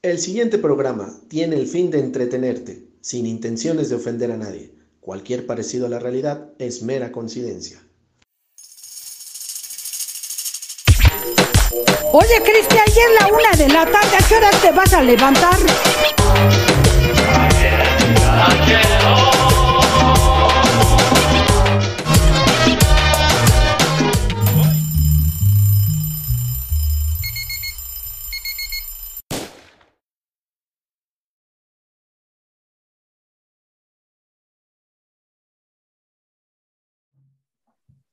El siguiente programa tiene el fin de entretenerte, sin intenciones de ofender a nadie. Cualquier parecido a la realidad es mera coincidencia. Oye, Cristian, ya es la una de la tarde. ¿A qué hora te vas a levantar?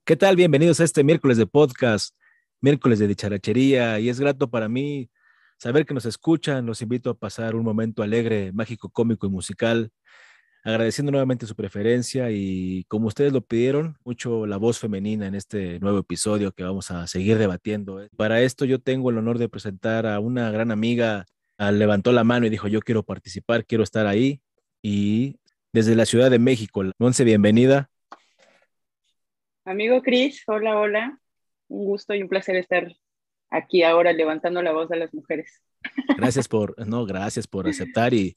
¿Qué tal? Bienvenidos a este miércoles de podcast, miércoles de dicharachería, y es grato para mí saber que nos escuchan. Los invito a pasar un momento alegre, mágico, cómico y musical, agradeciendo nuevamente su preferencia y como ustedes lo pidieron, mucho la voz femenina en este nuevo episodio que vamos a seguir debatiendo. ¿eh? Para esto yo tengo el honor de presentar a una gran amiga, ah, levantó la mano y dijo, yo quiero participar, quiero estar ahí, y desde la Ciudad de México, Monse, bienvenida. Amigo Cris, hola, hola. Un gusto y un placer estar aquí ahora levantando la voz de las mujeres. Gracias por, no, gracias por aceptar y,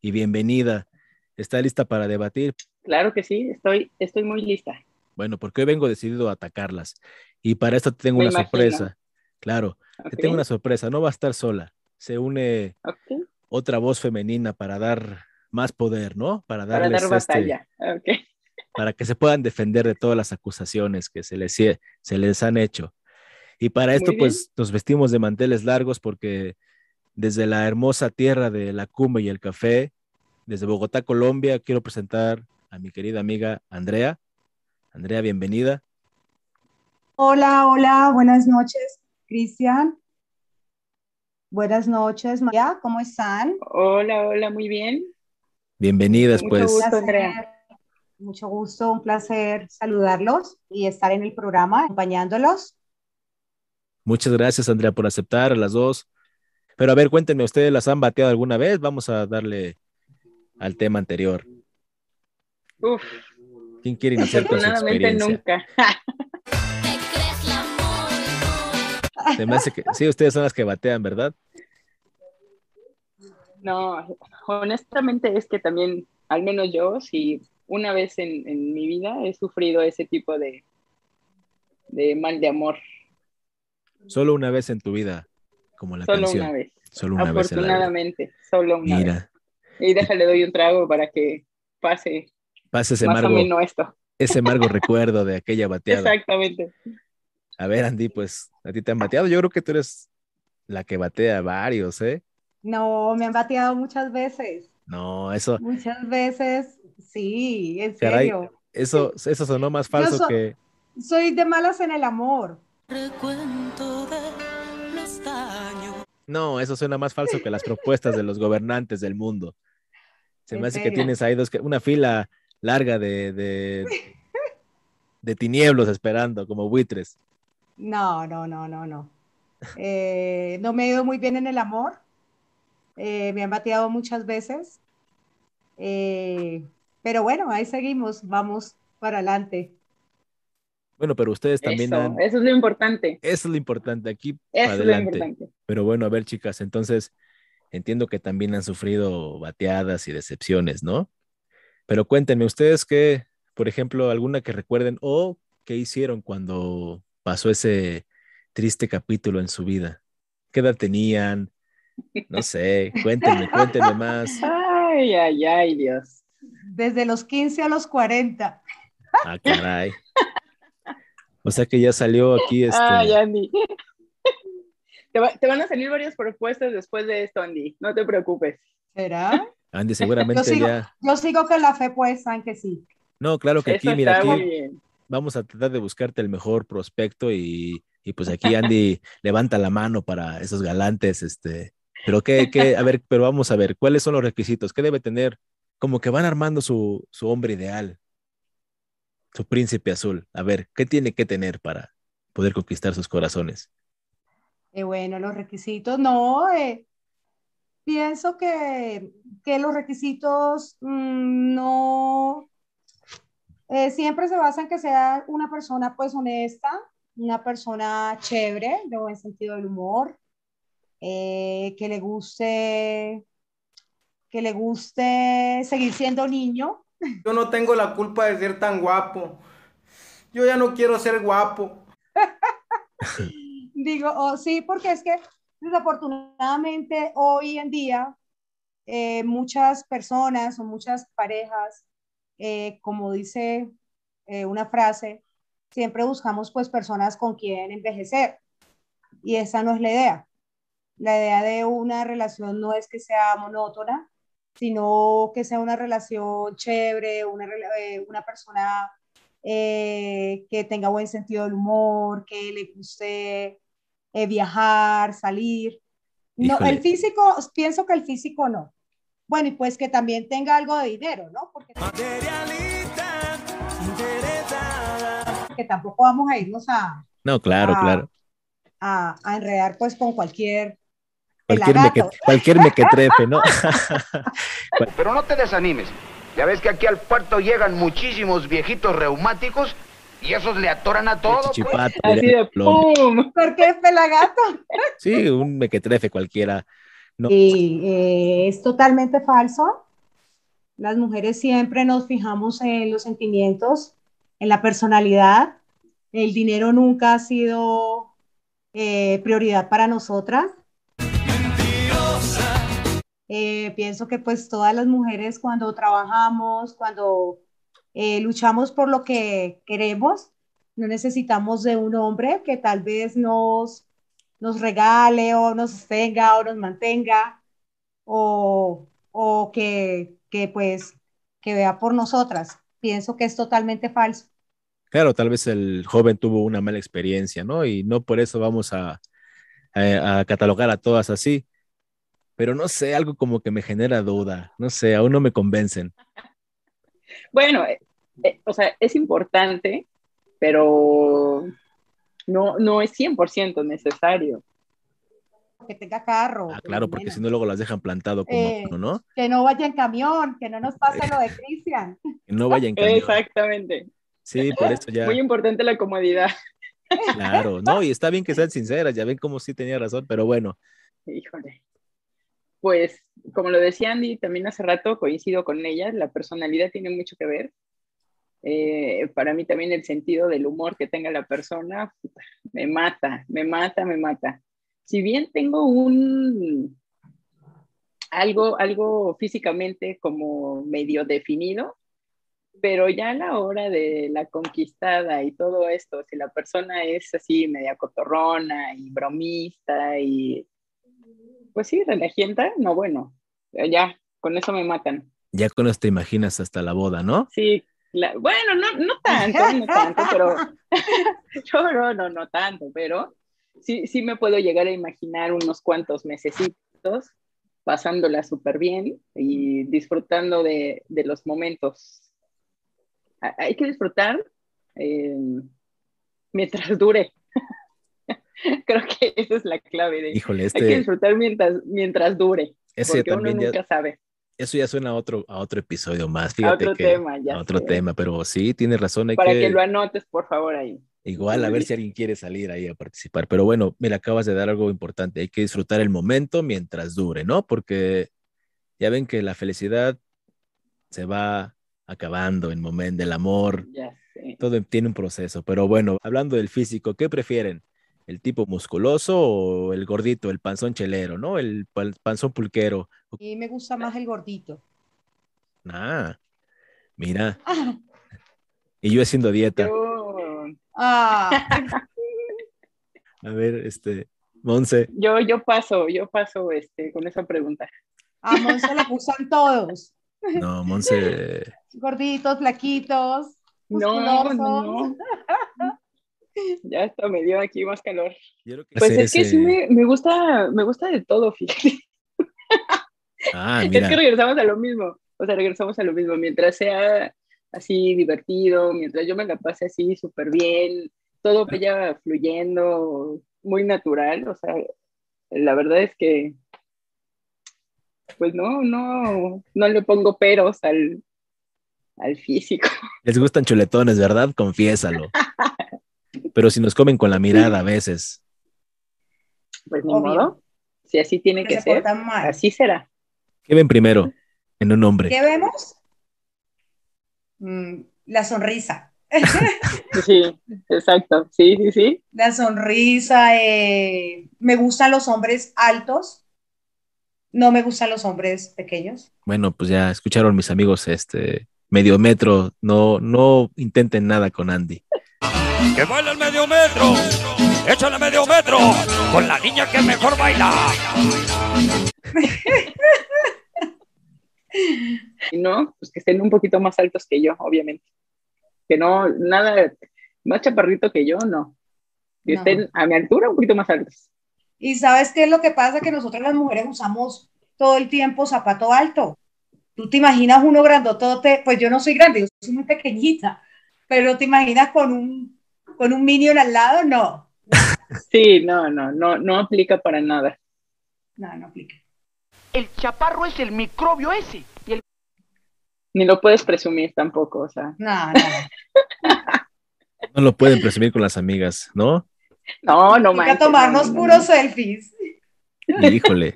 y bienvenida. ¿Está lista para debatir? Claro que sí, estoy, estoy muy lista. Bueno, porque hoy vengo decidido a atacarlas. Y para esto te tengo Me una imagino. sorpresa. Claro, te tengo una sorpresa. No va a estar sola. Se une otra voz femenina para dar más poder, ¿no? Para Para dar este- batalla. Para que se puedan defender de todas las acusaciones que se les, se les han hecho. Y para esto, pues, nos vestimos de manteles largos porque desde la hermosa tierra de la cumbre y el café, desde Bogotá, Colombia, quiero presentar a mi querida amiga Andrea. Andrea, bienvenida. Hola, hola, buenas noches, Cristian. Buenas noches, María, ¿cómo están? Hola, hola, muy bien. Bienvenidas, Mucho pues. gusto. Andrea. Mucho gusto, un placer saludarlos y estar en el programa acompañándolos. Muchas gracias, Andrea, por aceptar a las dos. Pero a ver, cuéntenme, ¿ustedes las han bateado alguna vez? Vamos a darle al tema anterior. Uf, ¿Quién quiere iniciar con su experiencia? nunca. Se me hace que sí, ustedes son las que batean, ¿verdad? No, honestamente es que también, al menos yo, sí, una vez en, en mi vida he sufrido ese tipo de, de mal de amor. Solo una vez en tu vida, como la Solo canción. una vez. Solo una vez. Afortunadamente, solo una vez. Mira, Y déjale doy un trago para que pase pasa ese más amargo, o menos esto. ese amargo recuerdo de aquella bateada. Exactamente. A ver, Andy, pues a ti te han bateado. Yo creo que tú eres la que batea varios, ¿eh? No, me han bateado muchas veces, No, eso, muchas veces, sí, en Caray. serio. eso, eso sonó más falso so- que. Soy de malas en el amor. Recuento de los daños. No, eso suena más falso que las propuestas de los gobernantes del mundo. Se me ¿En hace que tienes ahí dos, que- una fila larga de, de, de tinieblos esperando, como buitres. No, no, no, no, no. Eh, no me he ido muy bien en el amor. Eh, me han bateado muchas veces. Eh, pero bueno, ahí seguimos, vamos para adelante. Bueno, pero ustedes también Eso, han. eso es lo importante. Eso es lo importante aquí. Eso es lo adelante. importante. Pero bueno, a ver, chicas, entonces entiendo que también han sufrido bateadas y decepciones, ¿no? Pero cuéntenme, ustedes qué, por ejemplo, alguna que recuerden o qué hicieron cuando pasó ese triste capítulo en su vida. ¿Qué edad tenían? No sé, cuéntenme, cuéntenme más. Ay, ay, ay, Dios. Desde los 15 a los 40. Ah, caray. O sea que ya salió aquí este. Ay, Andy. Te, va- te van a salir varias propuestas después de esto, Andy. No te preocupes. ¿Será? Andy, Yo seguramente sigo, ya. yo sigo con la fe puesta en que sí. No, claro que aquí, Eso mira, aquí vamos a tratar de buscarte el mejor prospecto y, y pues aquí Andy levanta la mano para esos galantes, este, pero qué, qué, a ver, pero vamos a ver, ¿cuáles son los requisitos? ¿Qué debe tener? Como que van armando su, su hombre ideal, su príncipe azul. A ver, ¿qué tiene que tener para poder conquistar sus corazones? Eh, bueno, los requisitos, no, eh, pienso que, que los requisitos mm, no, eh, siempre se basan en que sea una persona pues honesta, una persona chévere, de buen sentido del humor, eh, que le guste, que le guste seguir siendo niño. Yo no tengo la culpa de ser tan guapo. Yo ya no quiero ser guapo. Digo, oh, sí, porque es que desafortunadamente hoy en día eh, muchas personas o muchas parejas, eh, como dice eh, una frase, siempre buscamos pues personas con quien envejecer y esa no es la idea. La idea de una relación no es que sea monótona, sino que sea una relación chévere, una, una persona que tenga buen sentido del humor, que le guste viajar, salir. No, el físico, pienso que el físico no. Bueno, y pues que también tenga algo de dinero, ¿no? Porque, que tampoco vamos a irnos a... No, claro, claro. A, a, enredar pues con cualquier... Cualquier, meque, cualquier mequetrefe, ¿no? Pero no te desanimes. Ya ves que aquí al puerto llegan muchísimos viejitos reumáticos y esos le atoran a todo. Pues. Así de pum. ¿Por qué es pelagato? Sí, un mequetrefe cualquiera. No. Y eh, es totalmente falso. Las mujeres siempre nos fijamos en los sentimientos, en la personalidad. El dinero nunca ha sido eh, prioridad para nosotras. Eh, pienso que pues todas las mujeres cuando trabajamos, cuando eh, luchamos por lo que queremos, no necesitamos de un hombre que tal vez nos, nos regale o nos tenga o nos mantenga o, o que, que pues que vea por nosotras. Pienso que es totalmente falso. Claro, tal vez el joven tuvo una mala experiencia, ¿no? Y no por eso vamos a, a, a catalogar a todas así. Pero no sé, algo como que me genera duda. No sé, aún no me convencen. Bueno, eh, eh, o sea, es importante, pero no, no es 100% necesario. Que tenga carro. Ah, claro, porque si no luego las dejan plantado como Eh, uno, ¿no? Que no vaya en camión, que no nos pase lo de Cristian. Que no vaya en camión. Exactamente. Sí, por eso ya. Muy importante la comodidad. Claro, no, y está bien que sean sinceras, ya ven cómo sí tenía razón, pero bueno, Híjole. Pues, como lo decía Andy también hace rato, coincido con ella, la personalidad tiene mucho que ver. Eh, para mí también el sentido del humor que tenga la persona me mata, me mata, me mata. Si bien tengo un algo, algo físicamente como medio definido, pero ya a la hora de la conquistada y todo esto, si la persona es así media cotorrona y bromista y pues sí, relajienta, no, bueno, ya, con eso me matan. ya con esto te imaginas hasta la boda, ¿no? Sí, la- bueno, no, no tanto, no tanto, pero yo no, no, no tanto, pero sí, sí me puedo llegar a imaginar unos cuantos mesecitos pasándola súper bien y disfrutando de, de los momentos. Ha- Hay que disfrutar eh, mientras dure. Creo que esa es la clave de... Híjole, Hay que este, disfrutar mientras, mientras dure, ese porque uno también ya, nunca sabe. eso ya suena a otro, a otro episodio más, A fíjate otro que, tema, ya a otro sé. tema, pero sí, tienes razón, hay Para que, que lo anotes, por favor, ahí. igual a ver si alguien quiere salir ahí a participar, pero bueno, mira, acabas de dar algo importante, hay que disfrutar el momento mientras dure, ¿no? Porque ya ven que la felicidad se va acabando en momento del amor, Ya sé. todo tiene un proceso, pero bueno, hablando del físico, ¿qué prefieren? ¿El tipo musculoso o el gordito, el panzón chelero, ¿no? El pan- panzón pulquero. Y me gusta más el gordito. Ah, mira, y yo haciendo dieta. Yo, Ah, A ver, este, Monse, yo, yo paso, yo paso este, con esa pregunta. a Monse le gustan todos. no, Monse, Gorditos, flaquitos, No, no. Ya hasta me dio aquí más calor. que Pues ese- es que sí me, me gusta, me gusta de todo, fíjate. Ah, Es mira, que regresamos a lo mismo. O sea, regresamos a lo mismo. Mientras sea así divertido, mientras yo me la pase así súper bien, todo vaya fluyendo, muy natural. O sea, la verdad es que, pues no, no, no le pongo peros al, al físico. les gustan chuletones, ¿verdad? Confiésalo. Pero si nos comen con la mirada a veces. Pues ni Obvio. modo. Si así tiene que que se ser, así será. ¿Qué ven primero en un hombre? ¿Qué vemos? Mm, la sonrisa. Sí, exacto. Sí, sí, sí. La sonrisa. eh, me gustan los hombres altos. No me gustan los hombres pequeños. Bueno, pues ya escucharon mis amigos, este medio metro, no, no intenten nada con Andy. Que baila el medio metro. Échale medio metro. Con la niña que mejor baila. Y no, pues que estén un poquito más altos que yo, obviamente. Que no, nada más chaparrito que yo, no. Que No. estén a mi altura un poquito más altos. Y sabes qué es lo que pasa, que nosotros las mujeres usamos todo el tiempo zapato alto. Tú te imaginas uno grandotote, pues yo no soy grande, yo soy muy pequeñita, pero te imaginas con un, con un minion al lado, no, Sí, no, no, no, no aplica para nada. no, no aplica. El chaparro es el microbio ese. Y el Ni lo puedes presumir tampoco, o sea. No, no. No lo pueden presumir con las amigas, ¿no? No, no Hay que manches, tomarnos no, no, puros selfies. Híjole.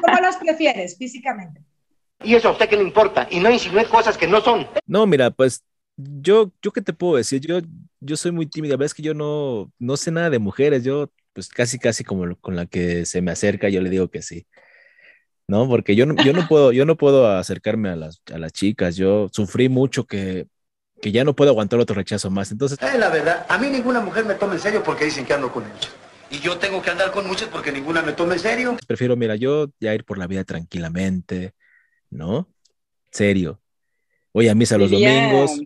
¿Cómo los prefieres físicamente? ¿Y eso a usted qué le importa? Y no insinúe cosas que no son. No, mira, pues yo, yo qué te puedo decir, yo, yo soy muy tímida, la verdad es que yo no, no sé nada de mujeres, yo pues casi, casi como con la que se me acerca, yo le digo que sí. ¿No? Porque yo no, yo no puedo, yo no puedo acercarme a las, a las chicas, yo sufrí mucho que, que ya no puedo aguantar otro rechazo más, entonces Eh, la verdad, a mí ninguna mujer me toma en serio porque dicen que ando con muchas. Y yo tengo que andar con muchas porque ninguna me toma en serio. prefiero, mira, yo ya ir por la vida tranquilamente, ¿no? Serio. Voy a misa los domingos.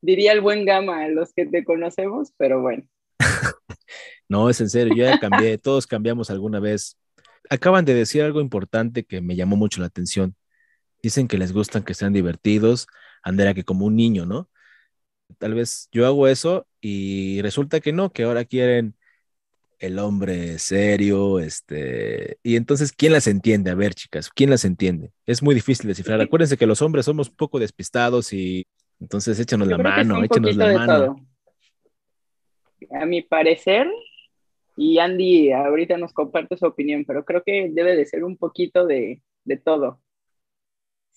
Diría el buen gama a los que te conocemos, pero bueno. No, es en serio, yo ya cambié, todos cambiamos alguna vez. Acaban de decir algo importante que me llamó mucho la atención. Dicen que les gustan que sean divertidos, andar que como un niño, ¿no? Tal vez yo hago eso y resulta que no, que ahora quieren el hombre serio, este, y entonces, ¿quién las entiende? A ver, chicas, ¿quién las entiende? Es muy difícil descifrar. Acuérdense que los hombres somos un poco despistados y entonces échanos Yo la mano, échanos la mano. todo. A mi parecer, y Andy ahorita nos comparte su opinión, pero creo que debe de ser un poquito de, de todo.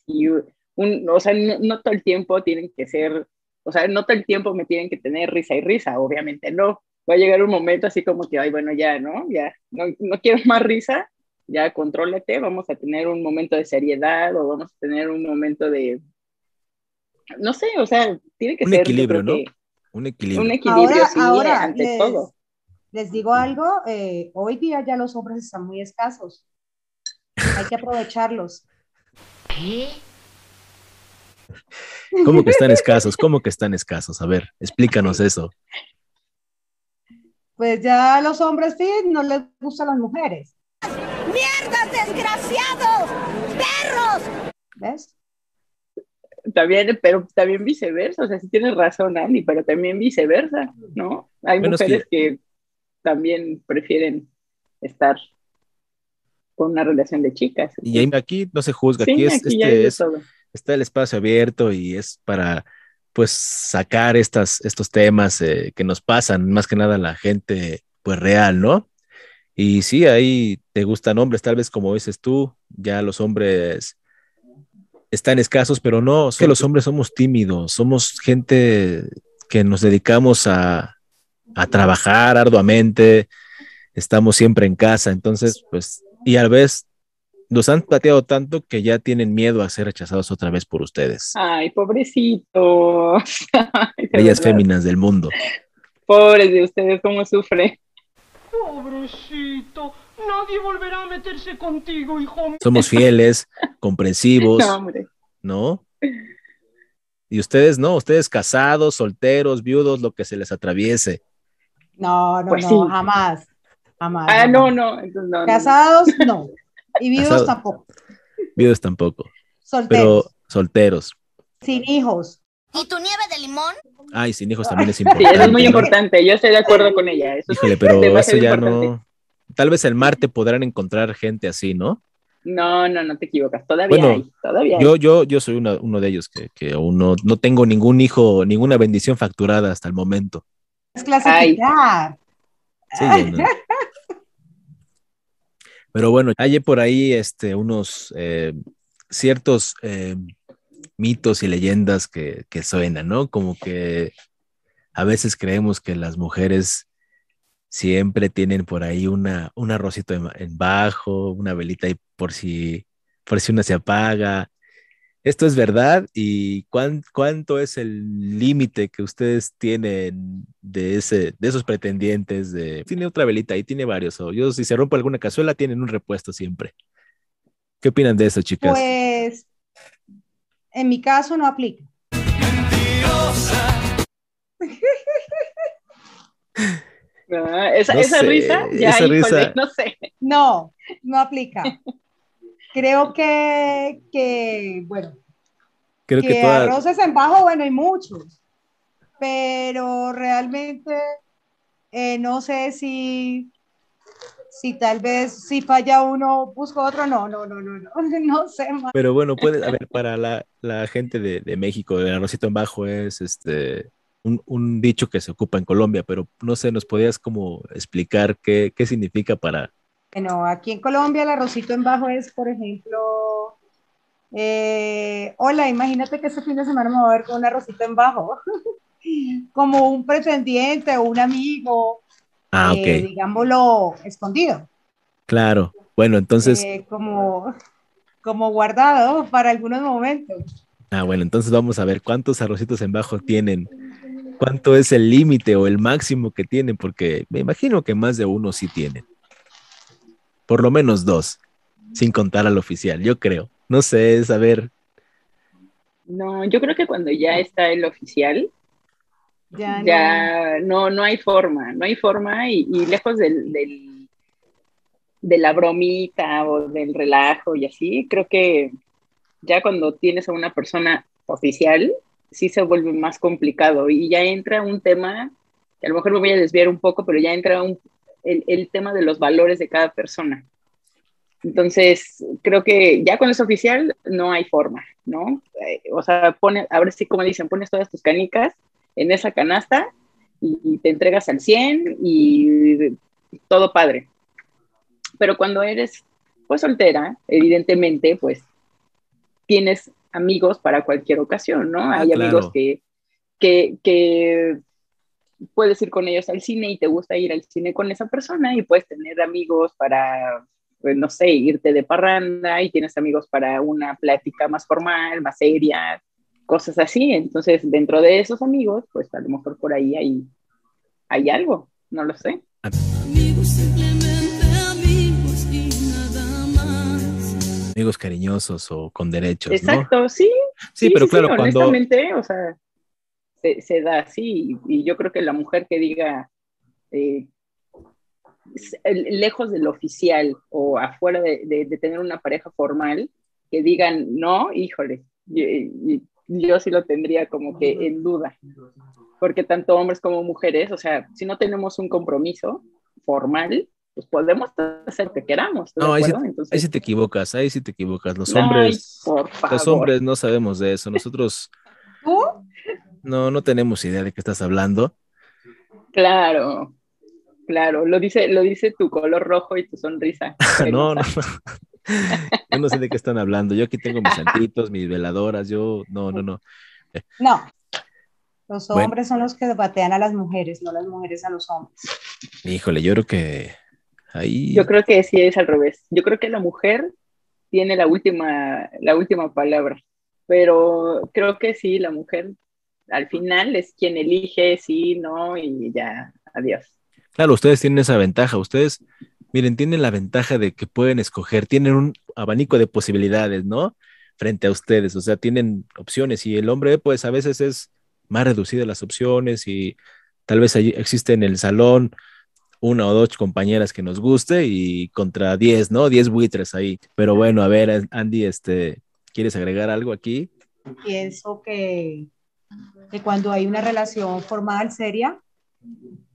Y un, o sea, no, no todo el tiempo tienen que ser, o sea, no todo el tiempo me tienen que tener risa y risa, obviamente no. Va a llegar un momento así como que, ay, bueno, ya, ¿no? Ya, no, no quiero más risa, ya contrólate, vamos a tener un momento de seriedad o vamos a tener un momento de, no sé, o sea, tiene que Un ser yo equilibrio, ¿no? que Un equilibrio. un equilibrio Ahora, sí, ahora ante les, todo. les digo algo, eh, hoy día ya los hombres están muy escasos. Hay que aprovecharlos. ¿Cómo que están escasos? ¿Cómo que están escasos? A ver, explícanos eso. Pues ya los hombres sí, no les gustan las mujeres. ¡Mierdas, desgraciados! ¡Perros! ¿Ves? También, pero también viceversa, o sea, sí tienes razón, Andy, pero también viceversa, ¿no? Hay Bueno, mujeres que... también prefieren estar con una relación de chicas. Y aquí no se juzga, Sí, aquí, es, aquí este, es- está el espacio abierto y es para pues sacar estas, estos temas eh, que nos pasan, más que nada a la gente pues real, ¿no? Y sí, ahí te gustan hombres, tal vez como dices tú, ya los hombres están escasos, pero no, es que los hombres somos tímidos, somos gente que nos dedicamos a, a trabajar arduamente, estamos siempre en casa, entonces, pues, y a la vez nos han plateado tanto que ya tienen miedo a ser rechazados otra vez por ustedes, Ay, pobrecitos. Ay, de bellas verdad. féminas del mundo. Pobres de ustedes, cómo sufren. Pobrecito, nadie volverá a meterse contigo, hijo mío. Somos fieles, comprensivos, No, hombre. ¿no? Y ustedes no, ustedes casados, solteros, viudos, lo que se les atraviese. No, no, Pues no, sí. jamás. Jamás. Ah, jamás. no, no. Entonces, no, no. Casados, no. Y viudos tampoco. Viudos tampoco, Solteros. pero solteros. Sin hijos. ¿Y tu nieve de limón? Ay, sin hijos también es Sí, importante. eso es muy ¿no? importante. Yo estoy de acuerdo con ella. Eso es Híjole, pero eso ya importante. no. Tal vez el Marte podrán encontrar gente así, ¿no? No, no, no te equivocas. Todavía Bueno, hay. Todavía hay. Yo, yo, yo soy una- uno de ellos que, que aún no, no tengo ningún hijo, ninguna bendición facturada hasta el momento. Es clasificar. Sí, yo no. Pero bueno, hay por ahí este, unos eh, ciertos eh, mitos y leyendas que, que suenan, ¿no? Como que a veces creemos que las mujeres siempre tienen por ahí una, un arrocito en, en bajo, una velita ahí por si, por si una se apaga. ¿Esto es verdad? ¿Y cuán- cuánto es el límite que ustedes tienen de, ese, de esos pretendientes? De, tiene otra velita ahí, tiene varios. O yo, si se rompe alguna cazuela, tienen un repuesto siempre. ¿Qué opinan de eso, chicas? Pues en mi caso no aplica. Esa, No esa sé, risa, ya, esa híjole, risa. no sé. No, no aplica. Creo que, que bueno, Creo que, que todas, arroces en bajo, bueno, hay muchos, pero realmente eh, no sé si, si tal vez si falla uno, busco otro, no, no, no, no, no, no sé más. Pero bueno, puede, a ver, para la, la gente de, de México, el arrocito en bajo es este un, un dicho que se ocupa en Colombia, pero no sé, ¿nos podías como explicar qué, qué significa para... Bueno, aquí en Colombia el arrocito en bajo es, por ejemplo, eh, hola, imagínate que este fin de semana me voy a ver con un arrocito en bajo, como un pretendiente o un amigo, Ah, eh, ok, digámoslo, escondido, claro. Bueno, entonces, eh, como, como guardado para algunos momentos. ah, bueno, entonces vamos a ver cuántos arrocitos en bajo tienen, cuánto es el límite o el máximo que tienen, porque me imagino que más de uno sí tienen. Por lo menos dos, sin contar al oficial, yo creo. No sé, es a ver, No, yo creo que cuando ya está el oficial, Ya, no. ya no, no hay forma, no hay forma y, y lejos del, del- de la bromita o del relajo y así, creo que ya cuando tienes a una persona oficial, sí se vuelve más complicado y ya entra un tema, que a lo mejor me voy a desviar un poco, pero ya entra un, el, el tema de los valores de cada persona. Entonces, creo que ya cuando es oficial no hay forma, ¿no? Eh, o sea, pone, ahora sí, como dicen, pones todas tus canicas en esa canasta y, y te entregas al 100 y todo padre. Pero cuando eres, pues, soltera, evidentemente, pues, tienes amigos para cualquier ocasión, ¿no? Ah, Hay claro. amigos que, que, que puedes ir con ellos al cine y te gusta ir al cine con esa persona y puedes tener amigos para, pues, no sé, irte de parranda y tienes amigos para una plática más formal, más seria, cosas así. Entonces, dentro de esos amigos, pues a lo mejor por ahí hay, hay algo, no lo sé. Amigos, amigos cariñosos o con derechos, ¿no? Exacto, sí. Sí, pero claro, cuando- honestamente, o sea, se, se da así y, y yo creo que la mujer que diga eh, lejos del oficial o afuera de, de- de tener una pareja formal, que digan no, híjole, yo sí lo tendría como que en duda, porque tanto hombres como mujeres, o sea, si no tenemos un compromiso formal, pues podemos hacer lo que queramos, ¿estás No, ahí sí? Entonces, ahí sí te equivocas, ahí sí te equivocas. Los Ay, hombres, por los hombres no sabemos de eso. Nosotros ¿Tú? no, no tenemos idea de qué estás hablando. Claro, claro, lo dice, lo dice tu color rojo y tu sonrisa. No, no, no. Yo no sé de qué están hablando. Yo aquí tengo mis santitos, mis veladoras. Yo, no, no, no. No. Los Bueno. hombres son los que batean a las mujeres, no las mujeres a los hombres. Híjole, yo creo que ahí. Yo creo que sí es al revés. Yo creo que la mujer tiene la última, la última palabra, pero creo que sí, la mujer al final es quien elige sí, no y ya, adiós. Claro, ustedes tienen esa ventaja. Ustedes, miren, tienen la ventaja de que pueden escoger, tienen un abanico de posibilidades, ¿no? Frente a ustedes, o sea, tienen opciones y el hombre, pues a veces es más reducido las opciones y tal vez allí existe en el salón una o dos compañeras que nos guste y contra 10, ¿no? 10 buitres ahí. Pero bueno, a ver, Andy, este, ¿quieres agregar algo aquí? Pienso que, que cuando hay una relación formal seria,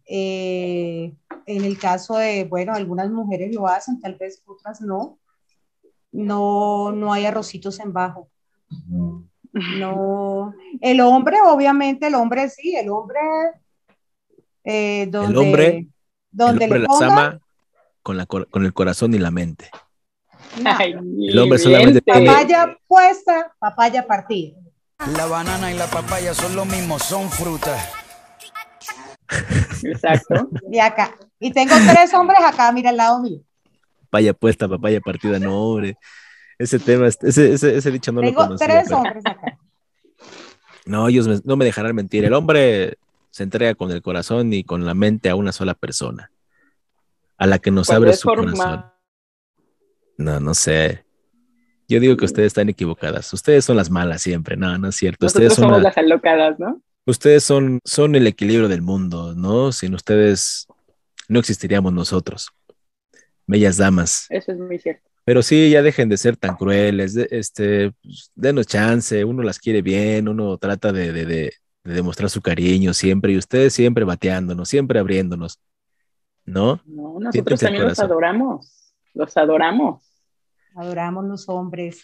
eh, en el caso de, bueno, algunas mujeres lo hacen, tal vez otras no, no, no hay arrocitos en bajo. No, el hombre, obviamente, el hombre sí, el hombre, eh, donde, El hombre, donde el hombre le las ama, con, la, con el corazón y la mente. Ay, El hombre solamente tiene- Papaya puesta, papaya partida. La banana y la papaya son lo mismo, son frutas. Exacto. Y acá. Y tengo tres hombres acá, mira al lado mío. Papaya puesta, papaya partida, no, hombre. Ese tema, es- ese, ese, ese dicho no lo tengo conocía. tres pero- hombres acá. No, ellos me- no me dejarán mentir. El hombre se entrega con el corazón y con la mente a una sola persona, a la que nos abre su forma- corazón. No, no sé. Yo digo que ustedes están equivocadas. Ustedes son las malas siempre. No, no es cierto. Nosotros Ustedes son, somos la- las alocadas, ¿no? ustedes son, son el equilibrio del mundo, ¿no? Sin ustedes no existiríamos nosotros. Bellas damas. Eso es muy cierto. Pero sí, ya dejen de ser tan crueles, de- este, pues, denos chance, uno las quiere bien, uno trata de, de- de- de demostrar su cariño siempre, y ustedes siempre bateándonos, siempre abriéndonos, ¿no? No, nosotros también los adoramos. Los adoramos. Adoramos los hombres.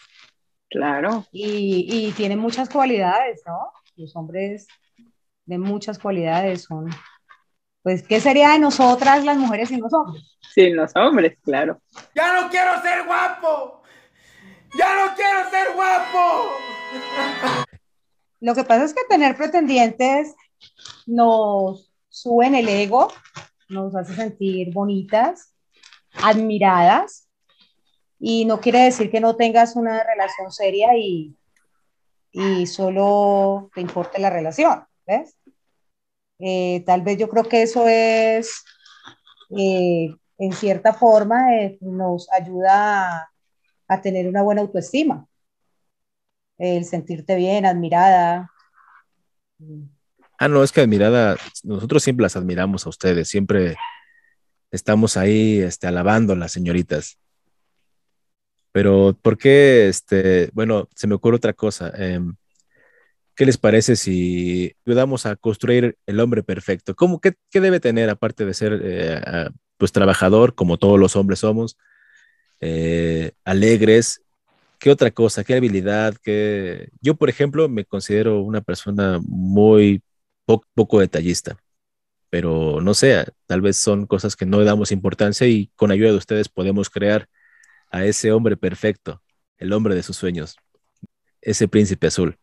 Claro. Y, y tienen muchas cualidades, ¿no? Los hombres de muchas cualidades son. Pues, ¿qué sería de nosotras las mujeres sin los hombres? Sí, los hombres, claro. ¡Ya no quiero ser guapo! ¡Ya no quiero ser guapo! Lo que pasa es que tener pretendientes nos suben el ego, nos hace sentir bonitas, admiradas, y no quiere decir que no tengas una relación seria y, y solo te importe la relación, ¿ves? Eh, tal vez yo creo que eso es, eh, en cierta forma, eh, nos ayuda a, a tener una buena autoestima el sentirte bien, admirada. Ah, no, es que admirada, nosotros siempre las admiramos a ustedes, siempre estamos ahí, este, alabando a las señoritas. Pero, ¿por qué, este, bueno, se me ocurre otra cosa. em, ¿qué les parece si ayudamos a construir el hombre perfecto? ¿Cómo, qué, qué debe tener, aparte de ser, eh, pues, trabajador, como todos los hombres somos, eh, alegres? ¿Qué otra cosa? ¿Qué habilidad? ¿Qué... Yo, por ejemplo, me considero una persona muy po- poco detallista, pero no sé, tal vez son cosas que no le damos importancia y con ayuda de ustedes podemos crear a ese hombre perfecto, el hombre de sus sueños, ese príncipe azul.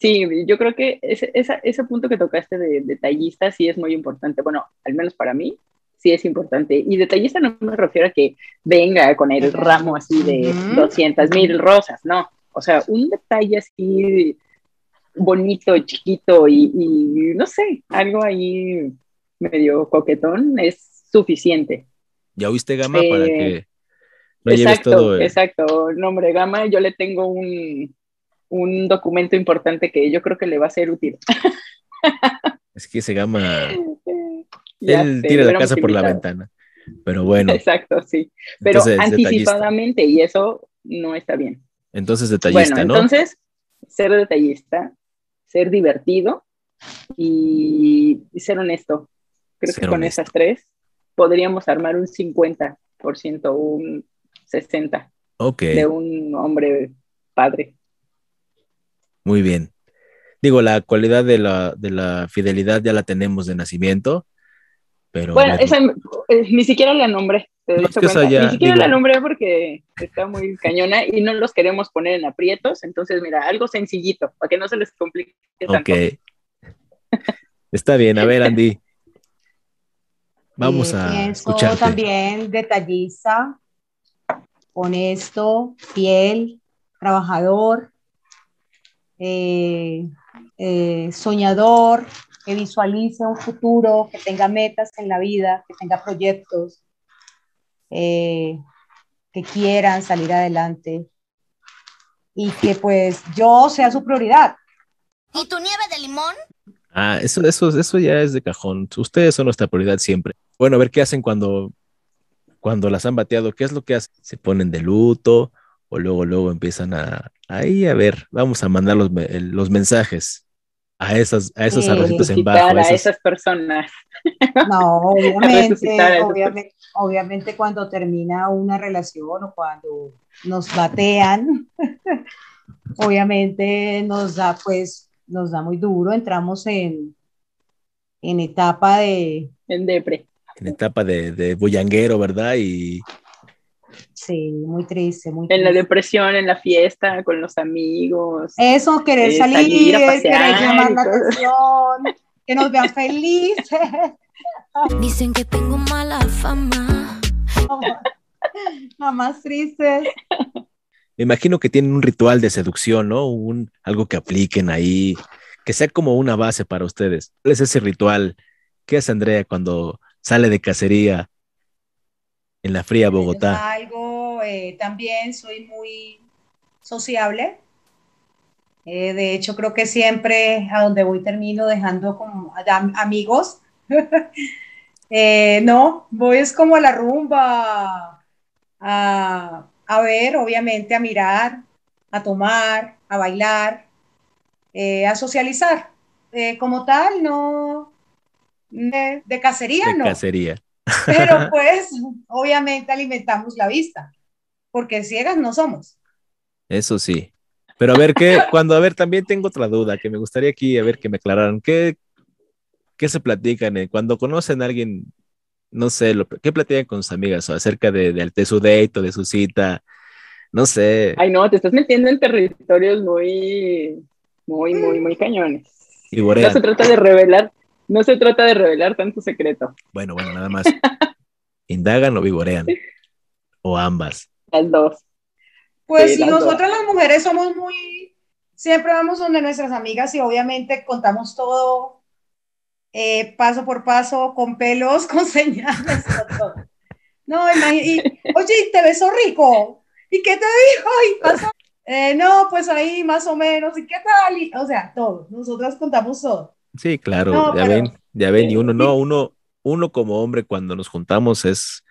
Sí, yo creo que ese, ese punto que tocaste de detallista sí es muy importante. Bueno, al menos para mí sí es importante. Y detallista no me refiero a que venga con el ramo así de Ujú. 200 mil rosas, no. O sea, un detalle así bonito, chiquito y, y no sé, algo ahí medio coquetón es suficiente. ¿Ya oíste, Gama? Para Eh, que no exacto, todo. el- exacto. Nombre Gama, yo le tengo un, un documento importante que yo creo que le va a ser útil. Es que ese Gama, Ya él sé, tira la casa por la ventana. Pero bueno, Exacto, sí. Pero Entonces, detallista. anticipadamente, y eso no está bien. entonces detallista, bueno, ¿no? entonces, ser detallista, ser divertido y, ser honesto. Creo Ser que con honesto. esas tres podríamos armar un 50%, un 60% ok, de un hombre padre. muy bien. Digo, la cualidad de la, de la fidelidad ya la tenemos de nacimiento, pero Bueno, esa eh, ni siquiera la nombré, te No, que esa ya, ni siquiera digo- la nombré porque está muy cañona y no los queremos poner en aprietos. Entonces, mira, algo sencillito, para que no se les complique tanto. ok. Está bien, a ver, Andy. Vamos Eh, a pienso escucharte. también detallista, honesto, fiel, trabajador, eh, eh, soñador, que visualice un futuro, que tenga metas en la vida, que tenga proyectos, eh, que quieran salir adelante y que pues yo sea su prioridad. ¿Y tu nieve de limón? Ah, eso, eso, eso ya es de cajón. Ustedes son nuestra prioridad siempre. Bueno, a ver qué hacen cuando, cuando las han bateado. ¿Qué es lo que hacen? ¿Se ponen de luto o luego, luego empiezan a... Ahí, a ver, vamos a mandar los, los mensajes a, esas, a esos Eh, arrocitos en bajo. a esos- esas personas. No, obviamente, esas obviamente, obviamente cuando termina una relación o cuando nos batean, obviamente nos da pues, nos da muy duro, entramos en, en etapa de, En depre. en etapa de, de bullanguero, ¿verdad? Y Sí, muy triste, muy En la triste. depresión, en la fiesta, con los amigos. Eso, querer eh, salir, salir a querer pasear llamar la atención, que nos vean felices. Dicen que tengo mala fama. Mamás tristes. me imagino que tienen un ritual de seducción, ¿no? Un, algo que apliquen ahí, que sea como una base para ustedes. ¿Cuál es ese ritual? ¿Qué hace Andrea cuando sale de cacería en la fría Bogotá? Algo, eh, también soy muy sociable. Eh, de hecho, creo que siempre a donde voy termino dejando como am- amigos. Eh, no, voy es como a la rumba, a, a ver, obviamente, a mirar, a tomar, a bailar, a socializar. Como tal, no, de, de cacería De no. cacería. Pero pues, obviamente alimentamos la vista, porque ciegas no somos. Eso sí. Pero a ver, ¿qué? Cuando, a ver, también tengo otra duda que me gustaría aquí, a ver, que me aclararan. ¿Qué, qué se platican eh? cuando conocen a alguien? No sé, lo- ¿qué platican con sus amigas o acerca de, de, de su date o de su cita? No sé. Ay, no, te estás metiendo en territorios muy, muy, muy, muy cañones. Y No se trata de revelar, no se trata de revelar tanto secreto. Bueno, bueno, nada más. ¿Indagan o vivorean? O ambas. Las dos. Pues Sí, las nosotras las mujeres somos muy, siempre vamos donde nuestras amigas y obviamente contamos todo eh, paso por paso, con pelos, con señales, con todo. No, y, oye, ¿y te besó rico? ¿Y qué te dijo? Y pasó- eh, no, pues ahí más o menos, ¿y qué tal? Y, o sea, todo, nosotras contamos todo. Sí, claro, No, ya pero- ven, ya ven, y uno no, uno, uno como hombre cuando nos juntamos es,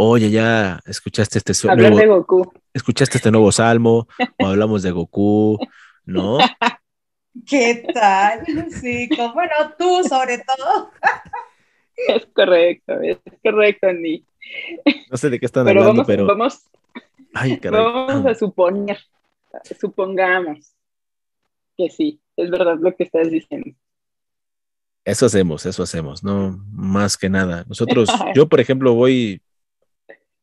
oye, ya escuchaste este Hablar nuevo, de Goku. escuchaste este nuevo salmo, o hablamos de Goku, ¿no? ¿Qué tal? Sí, como, bueno, tú sobre todo. Es correcto, es correcto, Andy. No sé de qué están Pero hablando, vamos, pero, vamos, ay, caray. vamos a suponer, supongamos que sí, es verdad lo que estás diciendo. Eso hacemos, eso hacemos, no más que nada. Nosotros, yo por ejemplo voy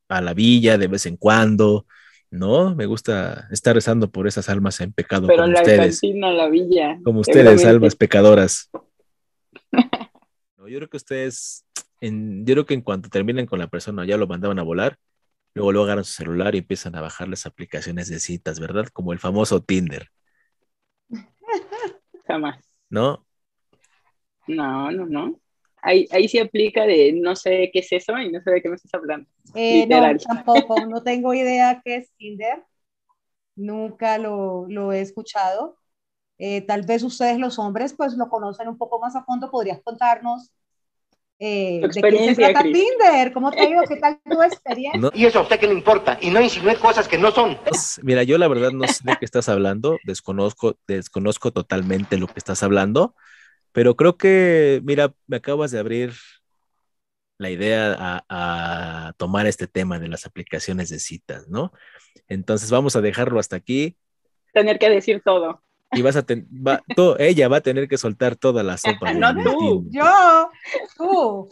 a la villa de vez en cuando, ¿no? Me gusta estar rezando por esas almas en pecado Pero como la ustedes, cantina, la villa. como ustedes, almas pecadoras. No, yo creo que ustedes, en, yo creo que en cuanto terminen con la persona, ya lo mandaban a volar, luego luego agarran su celular y empiezan a bajar las aplicaciones de citas, ¿verdad? Como el famoso Tinder, Jamás. ¿no? No, no, no. Ahí, ahí sí aplica de no sé qué es eso y no sé de qué me estás hablando. Eh, no, Literal. tampoco, no tengo idea qué es Tinder. Nunca lo, lo he escuchado. Eh, tal vez ustedes los hombres pues lo conocen un poco más a fondo. ¿Podrías contarnos eh, de qué se trata Cris. Tinder? ¿Cómo te ha ido? ¿Qué tal tu experiencia? No. Y eso a usted que le importa. Y no insinúe cosas que no son. Pues, Mira, yo la verdad no sé de qué estás hablando, desconozco, desconozco totalmente lo que estás hablando, pero creo que, mira, me acabas de abrir la idea a, a tomar este tema de las aplicaciones de citas, ¿no? Entonces vamos a dejarlo hasta aquí Tener que decir todo. y vas a ten- va- to- ella va a tener que soltar toda la sopa. No tú. Yo, tú.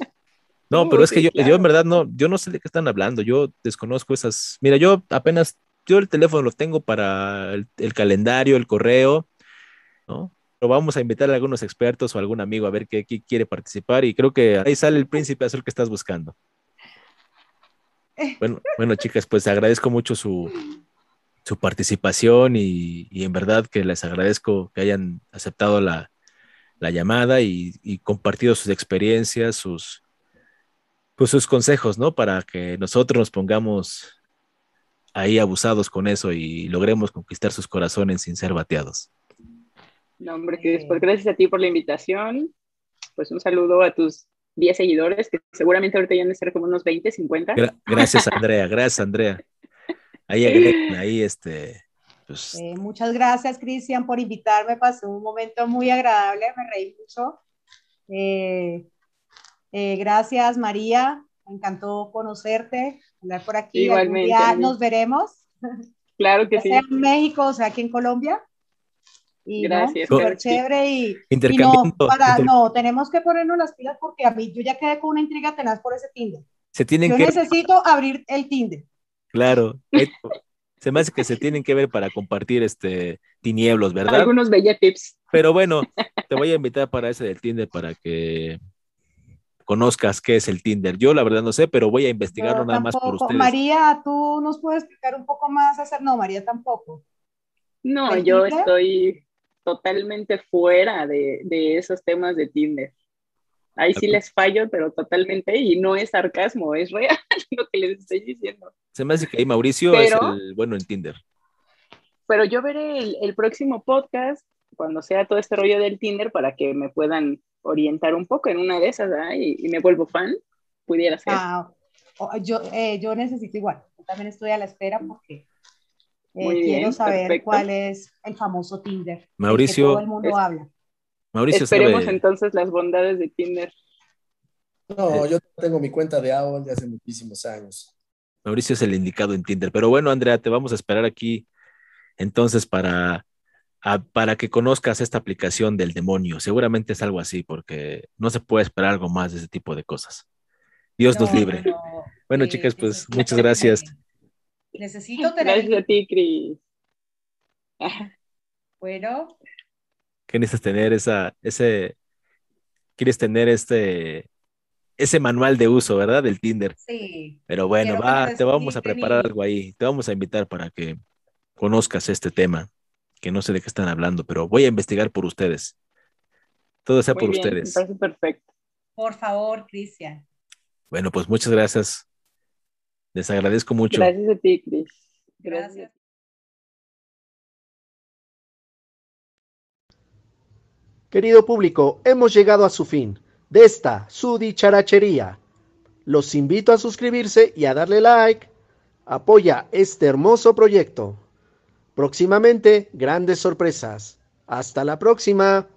No, pero es que sí, yo, claro. yo en verdad no, yo no sé de qué están hablando, yo desconozco esas. Mira, yo apenas, yo el teléfono lo tengo para el, el calendario, el correo, ¿no? Pero vamos a invitar a algunos expertos o algún amigo a ver qué, qué quiere participar y creo que ahí sale el príncipe azul que estás buscando. Bueno, bueno, chicas, pues agradezco mucho su, su participación y, y en verdad que les agradezco que hayan aceptado la, la llamada y, y compartido sus experiencias, sus, pues sus consejos, ¿no? Para que nosotros nos pongamos ahí abusados con eso y logremos conquistar sus corazones sin ser bateados. No, hombre, que después gracias a ti por la invitación. Pues un saludo a tus 10 seguidores, que seguramente ahorita ya han de ser como unos 20, 50. Gra- gracias, Andrea, gracias, Andrea. Ahí ahí este, pues, Eh, muchas gracias, Cristian, por invitarme. Pasé un momento muy agradable, me reí mucho. Eh, eh, gracias, María. Me encantó conocerte, hablar por aquí. Algún Igualmente, día Ani. nos veremos. Claro que Ya sí. sea en México, o sea aquí en Colombia. Y Gracias, no, súper chévere y, y no, para, inter- no, tenemos que ponernos las pilas porque a mí yo ya quedé con una intriga tenaz por ese Tinder. Se tienen Yo que, necesito abrir el Tinder. claro, eh, se me hace que se tienen que ver para compartir este tinieblos, ¿verdad? Algunos bella tips. Pero bueno, te voy a invitar para ese del Tinder para que conozcas qué es el Tinder. Yo la verdad no sé, pero voy a investigarlo nada más por ustedes. María, ¿tú nos puedes explicar un poco más? Hacer? No, María tampoco. No, ¿Del yo Tinder? estoy totalmente fuera de, de esos temas de Tinder. Ahí sí les fallo, pero totalmente, y no es sarcasmo, es real lo que les estoy diciendo. Se me hace que ahí Mauricio Pero- es el bueno en Tinder. Pero yo veré el, el próximo podcast cuando sea todo este rollo del Tinder para que me puedan orientar un poco en una de esas ¿ah? y, y me vuelvo fan, pudiera ser. Ah, yo, eh, yo necesito igual. Yo también estoy a la espera porque eh, Muy quiero bien, saber perfecto. cuál es el famoso Tinder. que Mauricio- todo el mundo Es- habla. Mauricio Esperemos sabe, entonces las bondades de Tinder. No, yo tengo mi cuenta de AOL de hace muchísimos años. Mauricio es el indicado en Tinder. Pero bueno, Andrea, te vamos a esperar aquí entonces para, a- para que conozcas esta aplicación del demonio. Seguramente es algo así, porque no se puede esperar algo más de ese tipo de cosas. Dios nos No, libre. no, no. Bueno, Eh, chicas, pues muchas gracias. Necesito tener. Gracias a ti, Cris. Bueno, ¿Qué necesitas tener esa, ese, quieres tener este, ese manual de uso, ¿verdad? Del Tinder. sí. Pero bueno, va, te vamos a preparar algo ahí. Te vamos a invitar para que conozcas este tema, que no sé de qué están hablando, pero voy a investigar por ustedes. Todo sea Muy por bien, me ustedes. parece perfecto. Por favor, Cristian. Bueno, pues muchas gracias. Les agradezco mucho. Gracias a ti, Cris. Gracias. Querido público, hemos llegado a su fin de esta, su dicharachería. Los invito a suscribirse y a darle like. Apoya este hermoso proyecto. Próximamente, grandes sorpresas. Hasta la próxima.